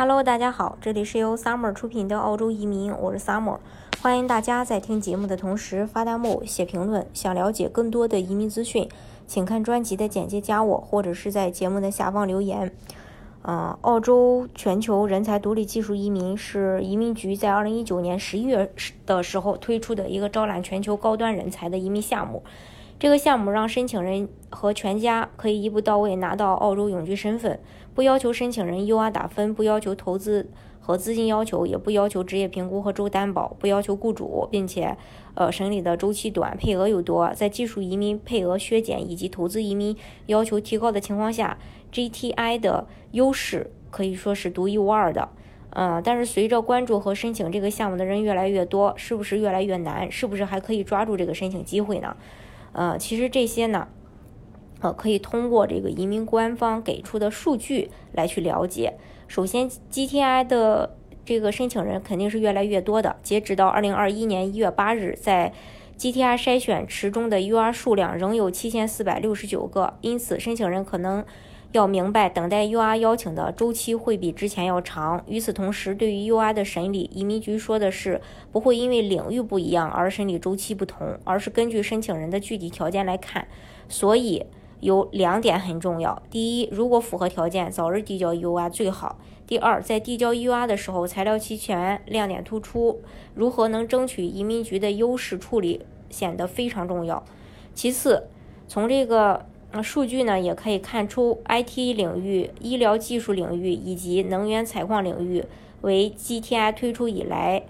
Hello，大家好，这里是由 Summer 出品的澳洲移民，我是 Summer，欢迎大家在听节目的同时发弹幕、写评论。想了解更多的移民资讯，请看专辑的简介，加我，或者是在节目的下方留言。呃，澳洲全球人才独立技术移民是移民局在2019年11月的时候推出的一个招揽全球高端人才的移民项目。这个项目让申请人和全家可以一步到位拿到澳洲永居身份，不要求申请人 UR 打分，不要求投资和资金要求，也不要求职业评估和州担保，不要求雇主，并且，呃，审理的周期短，配额又多，在技术移民配额削减以及投资移民要求提高的情况下，GTI 的优势可以说是独一无二的。嗯，但是随着关注和申请这个项目的人越来越多，是不是越来越难？是不是还可以抓住这个申请机会呢？呃，其实这些呢，呃，可以通过这个移民官方给出的数据来去了解。首先，GTI 的这个申请人肯定是越来越多的。截止到二零二一年一月八日，在 GTI 筛选池中的 UR 数量仍有七千四百六十九个，因此申请人可能。要明白，等待 UR 邀请的周期会比之前要长。与此同时，对于 UR 的审理，移民局说的是不会因为领域不一样而审理周期不同，而是根据申请人的具体条件来看。所以有两点很重要：第一，如果符合条件，早日递交 UR 最好；第二，在递交 UR 的时候，材料齐全，亮点突出，如何能争取移民局的优势处理显得非常重要。其次，从这个。那数据呢，也可以看出，IT 领域、医疗技术领域以及能源采矿领域为 GTI 推出以来，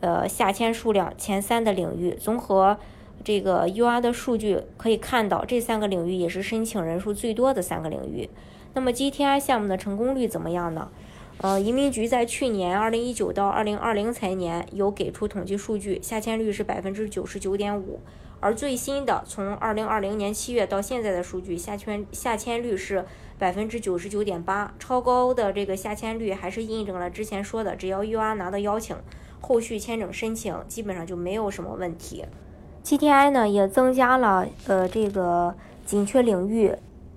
呃，下签数量前三的领域。综合这个 UR 的数据可以看到，这三个领域也是申请人数最多的三个领域。那么 GTI 项目的成功率怎么样呢？呃，移民局在去年2019到2020财年有给出统计数据，下签率是百分之九十九点五。而最新的从二零二零年七月到现在的数据，下签下签率是百分之九十九点八，超高的这个下签率还是印证了之前说的，只要 UR 拿到邀请，后续签证申请基本上就没有什么问题。GTI 呢也增加了呃这个紧缺领域，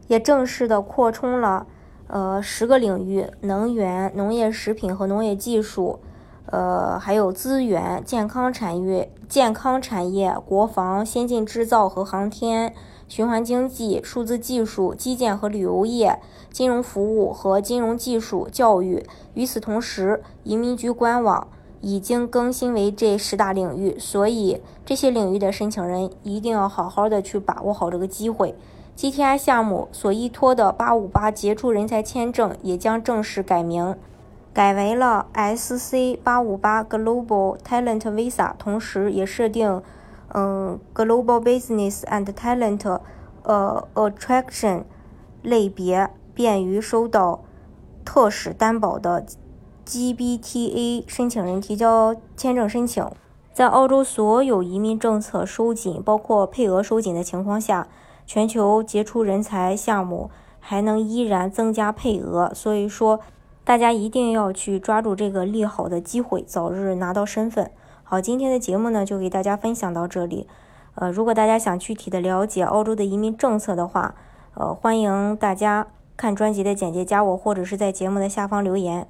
也正式的扩充了呃十个领域：能源、农业、食品和农业技术。呃，还有资源、健康产业、健康产业、国防、先进制造和航天、循环经济、数字技术、基建和旅游业、金融服务和金融技术、教育。与此同时，移民局官网已经更新为这十大领域，所以这些领域的申请人一定要好好的去把握好这个机会。GTI 项目所依托的858杰出人才签证也将正式改名。改为了 SC 八五八 Global Talent Visa，同时也设定，嗯，Global Business and Talent，呃，Attraction 类别，便于收到特使担保的 GBTA 申请人提交签证申请。在澳洲所有移民政策收紧，包括配额收紧的情况下，全球杰出人才项目还能依然增加配额，所以说。大家一定要去抓住这个利好的机会，早日拿到身份。好，今天的节目呢，就给大家分享到这里。呃，如果大家想具体的了解澳洲的移民政策的话，呃，欢迎大家看专辑的简介，加我或者是在节目的下方留言。